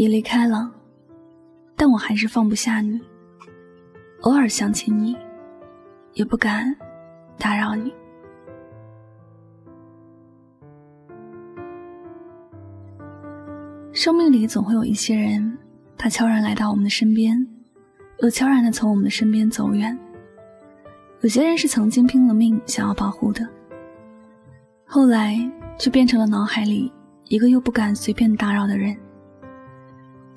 你离开了，但我还是放不下你。偶尔想起你，也不敢打扰你。生命里总会有一些人，他悄然来到我们的身边，又悄然的从我们的身边走远。有些人是曾经拼了命想要保护的，后来却变成了脑海里一个又不敢随便打扰的人。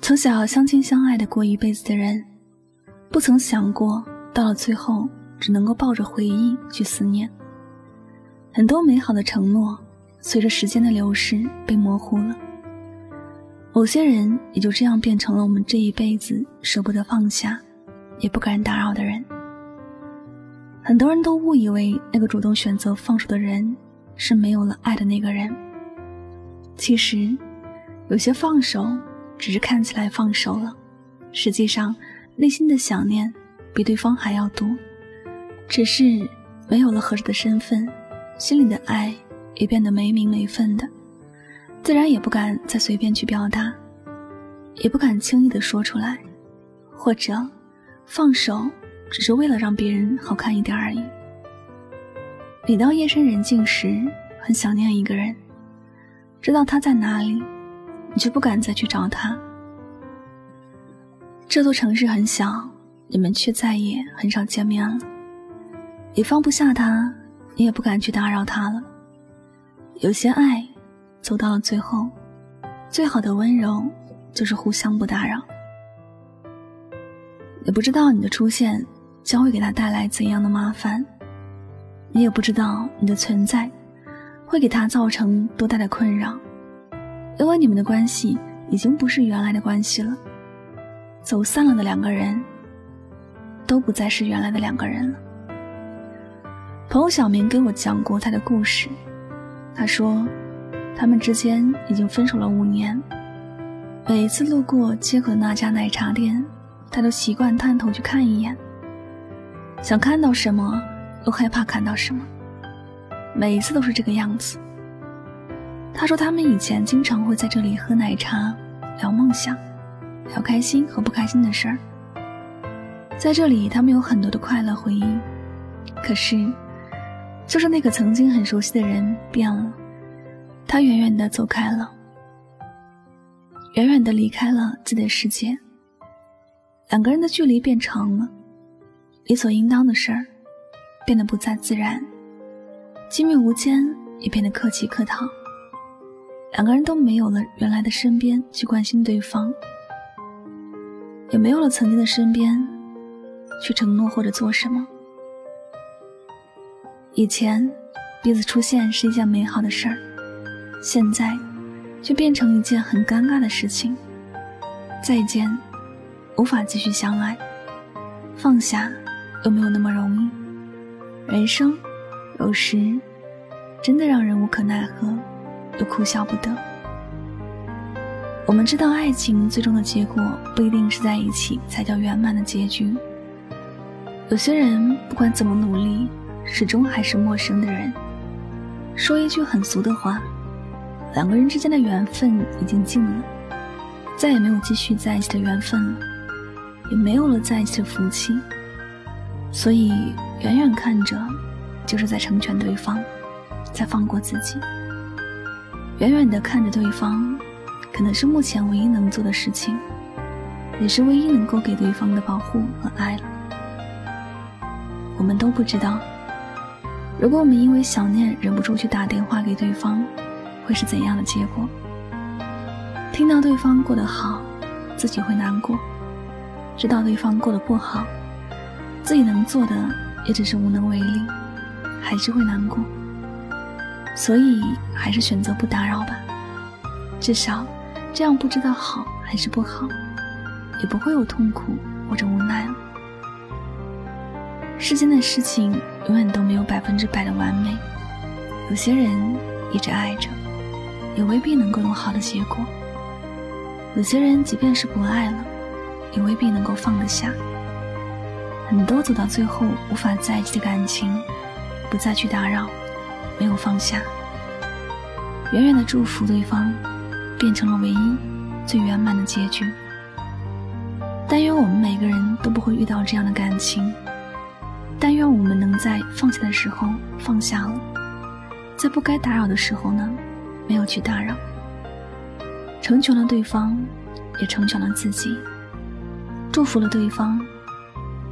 从小相亲相爱的过一辈子的人，不曾想过到了最后只能够抱着回忆去思念。很多美好的承诺，随着时间的流逝被模糊了。某些人也就这样变成了我们这一辈子舍不得放下，也不敢打扰的人。很多人都误以为那个主动选择放手的人是没有了爱的那个人。其实，有些放手。只是看起来放手了，实际上内心的想念比对方还要多。只是没有了合适的身份，心里的爱也变得没名没分的，自然也不敢再随便去表达，也不敢轻易的说出来，或者放手只是为了让别人好看一点而已。每到夜深人静时，很想念一个人，知道他在哪里。你就不敢再去找他。这座城市很小，你们却再也很少见面了。你放不下他，你也不敢去打扰他了。有些爱，走到了最后，最好的温柔就是互相不打扰。也不知道你的出现将会给他带来怎样的麻烦，你也不知道你的存在会给他造成多大的困扰。因为你们的关系已经不是原来的关系了，走散了的两个人，都不再是原来的两个人了。朋友小明给我讲过他的故事，他说，他们之间已经分手了五年，每一次路过街口的那家奶茶店，他都习惯探头去看一眼，想看到什么，又害怕看到什么，每一次都是这个样子。他说：“他们以前经常会在这里喝奶茶，聊梦想，聊开心和不开心的事儿。在这里，他们有很多的快乐回忆。可是，就是那个曾经很熟悉的人变了，他远远的走开了，远远的离开了自己的世界。两个人的距离变长了，理所应当的事儿变得不再自然，亲密无间也变得客气客套。”两个人都没有了原来的身边去关心对方，也没有了曾经的身边去承诺或者做什么。以前彼此出现是一件美好的事儿，现在却变成一件很尴尬的事情。再见，无法继续相爱，放下又没有那么容易。人生有时真的让人无可奈何。又哭笑不得。我们知道，爱情最终的结果不一定是在一起才叫圆满的结局。有些人不管怎么努力，始终还是陌生的人。说一句很俗的话，两个人之间的缘分已经尽了，再也没有继续在一起的缘分了，也没有了在一起的福气。所以，远远看着，就是在成全对方，在放过自己。远远的看着对方，可能是目前唯一能做的事情，也是唯一能够给对方的保护和爱了。我们都不知道，如果我们因为想念忍不住去打电话给对方，会是怎样的结果？听到对方过得好，自己会难过；知道对方过得不好，自己能做的也只是无能为力，还是会难过。所以还是选择不打扰吧，至少这样不知道好还是不好，也不会有痛苦或者无奈了。世间的事情永远都没有百分之百的完美，有些人一直爱着，也未必能够有好的结果；有些人即便是不爱了，也未必能够放得下。很多走到最后无法在一起的感情，不再去打扰，没有放下，远远的祝福对方，变成了唯一最圆满的结局。但愿我们每个人都不会遇到这样的感情。但愿我们能在放下的时候放下了，在不该打扰的时候呢，没有去打扰，成全了对方，也成全了自己，祝福了对方，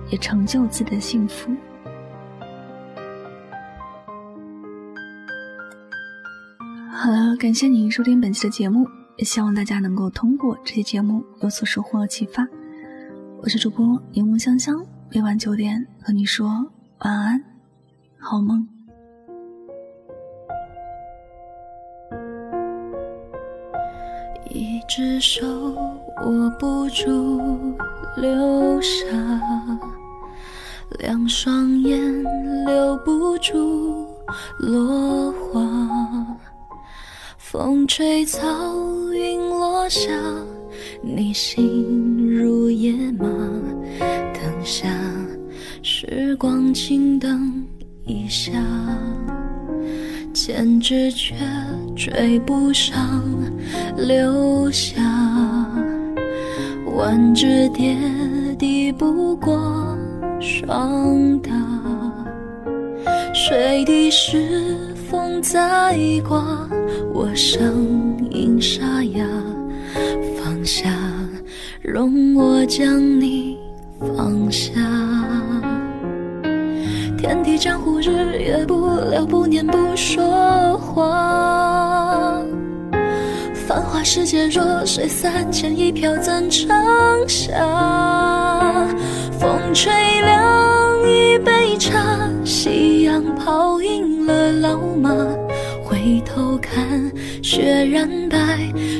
也成就自己的幸福。好了，感谢您收听本期的节目，也希望大家能够通过这期节目有所收获和启发。我是主播柠檬香香。每晚九点和你说晚安，好梦。一只手握不住流沙，两双眼留不住落花。风吹草，云落下，你心如野马。等下，时光轻灯一下，千纸却追不上流霞，万只蝶抵不过霜打，水滴时风在刮，我声音沙哑，放下，容我将你。放下，天地江湖，日月不留，不念不说话。繁华世界，弱水三千，一瓢怎盛下？风吹凉一杯茶，夕阳泡赢了老马。回头看，雪染白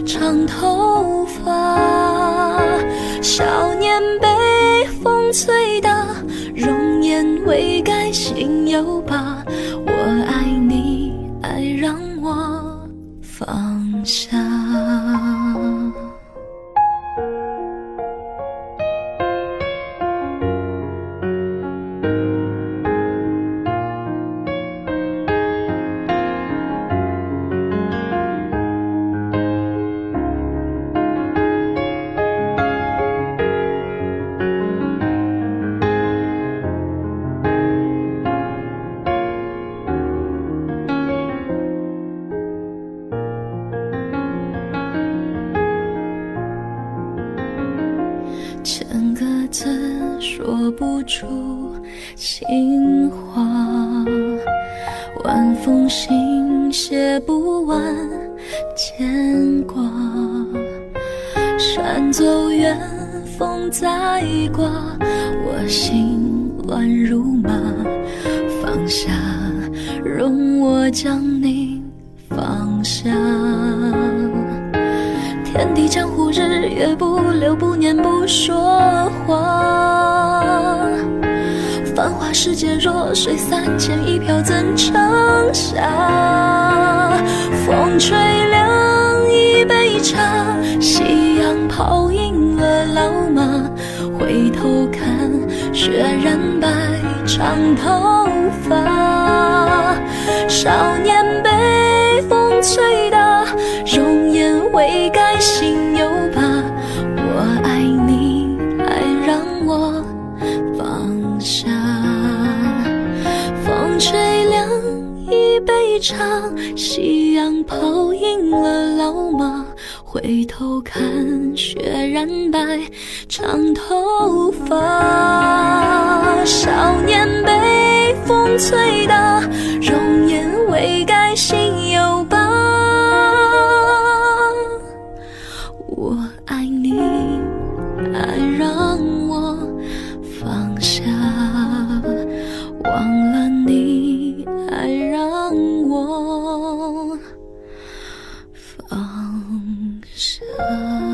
长头发，少年被。风吹大，容颜未改，心有疤。不出情话，晚风信写不完牵挂，山走远，风再刮，我心乱如麻。放下，容我将你放下。天地江湖，日月不留，不念不说话。世界，弱水三千，一瓢怎盛下？风吹凉一杯茶，夕阳泡影了老马。回头看，雪染白长头发。少年被风吹大，容颜未改。心有疤，我爱你，爱让我放下。一场，夕阳泡赢了老马。回头看，雪染白长头发。少年被风吹大，可